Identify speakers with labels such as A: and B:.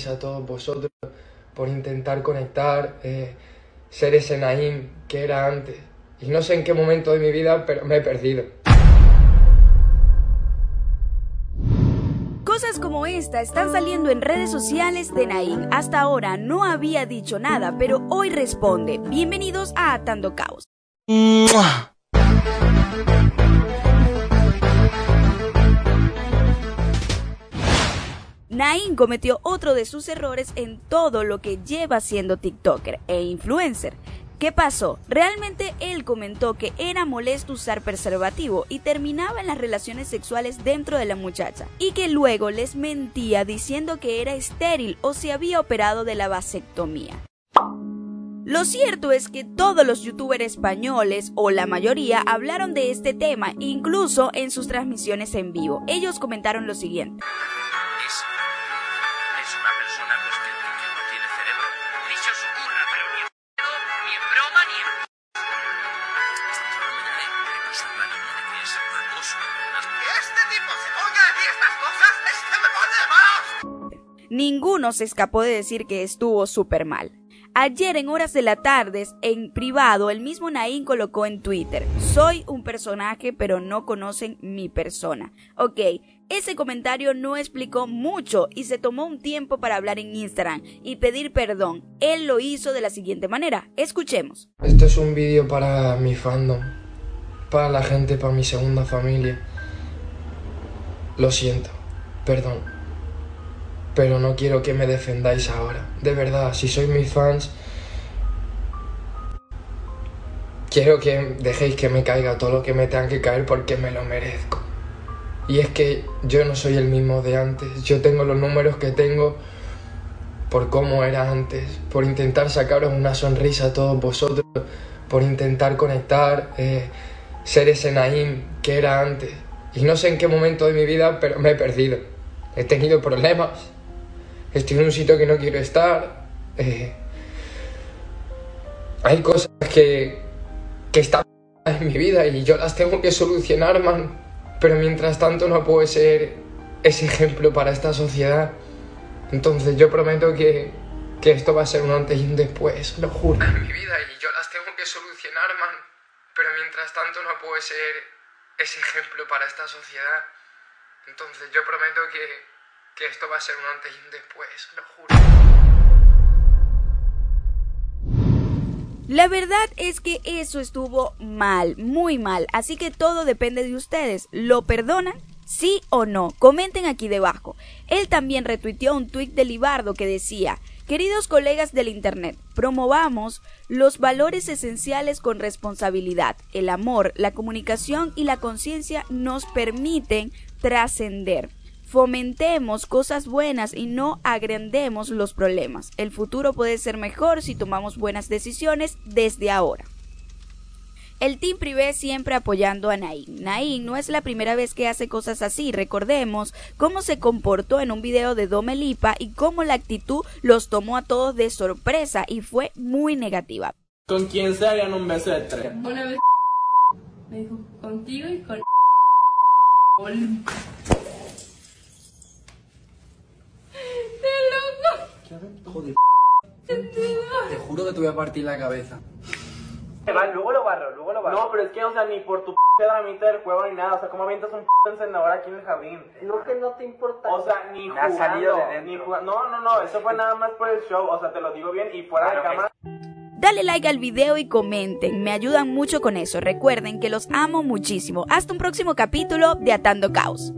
A: sonrisa a todos vosotros, por intentar conectar, eh, ser ese Naim que era antes. Y no sé en qué momento de mi vida, pero me he perdido.
B: Cosas como esta están saliendo en redes sociales de Naim. Hasta ahora no había dicho nada, pero hoy responde. Bienvenidos a Atando Caos. Nain cometió otro de sus errores en todo lo que lleva siendo TikToker e influencer. ¿Qué pasó? Realmente él comentó que era molesto usar preservativo y terminaba en las relaciones sexuales dentro de la muchacha y que luego les mentía diciendo que era estéril o se había operado de la vasectomía. Lo cierto es que todos los youtubers españoles, o la mayoría, hablaron de este tema, incluso en sus transmisiones en vivo. Ellos comentaron lo siguiente. Ninguno se escapó de decir que estuvo súper mal. Ayer en horas de la tarde, en privado, el mismo Naín colocó en Twitter, soy un personaje pero no conocen mi persona. Ok, ese comentario no explicó mucho y se tomó un tiempo para hablar en Instagram y pedir perdón. Él lo hizo de la siguiente manera. Escuchemos.
A: Esto es un vídeo para mi fandom, para la gente, para mi segunda familia. Lo siento, perdón pero no quiero que me defendáis ahora. De verdad, si sois mis fans, quiero que dejéis que me caiga todo lo que me tenga que caer porque me lo merezco. Y es que yo no soy el mismo de antes. Yo tengo los números que tengo por cómo era antes, por intentar sacaros una sonrisa a todos vosotros, por intentar conectar, eh, ser ese Naim que era antes. Y no sé en qué momento de mi vida, pero me he perdido. He tenido problemas, estoy en un sitio que no quiero estar. Eh, hay cosas que, que están en mi vida y yo las tengo que solucionar, man. Pero mientras tanto no puedo ser ese ejemplo para esta sociedad. Entonces yo prometo que, que esto va a ser un antes y un después, lo juro. En mi vida y yo las tengo que solucionar, man. Pero mientras tanto no puedo ser ese ejemplo para esta sociedad. Entonces yo prometo que, que esto va a ser un antes y un después, lo
B: juro. La verdad es que eso estuvo mal, muy mal, así que todo depende de ustedes. ¿Lo perdonan? ¿Sí o no? Comenten aquí debajo. Él también retuiteó un tuit de Libardo que decía, Queridos colegas del Internet, promovamos los valores esenciales con responsabilidad. El amor, la comunicación y la conciencia nos permiten trascender. Fomentemos cosas buenas y no agrandemos los problemas. El futuro puede ser mejor si tomamos buenas decisiones desde ahora. El Team Privé siempre apoyando a Nain. Nain no es la primera vez que hace cosas así. Recordemos cómo se comportó en un video de Domelipa y cómo la actitud los tomó a todos de sorpresa y fue muy negativa.
C: ¿Con quién se harían un beso de tres?
D: Una vez me dijo contigo y con
E: Joder. Te juro que te voy a partir la cabeza.
C: luego lo barro, luego lo no, pero es que, o sea, ni por tu pedramita del juego ni nada. O sea, ¿cómo avientas un p encendedor aquí en el jardín?
F: No, que no te importa.
C: O sea, ni jugando. Salido de ni jugando. No, no, no, eso fue nada más por el show. O sea, te lo digo bien y fuera bueno, de cámara.
B: Dale like al video y comenten, me ayudan mucho con eso. Recuerden que los amo muchísimo. Hasta un próximo capítulo de Atando Caos.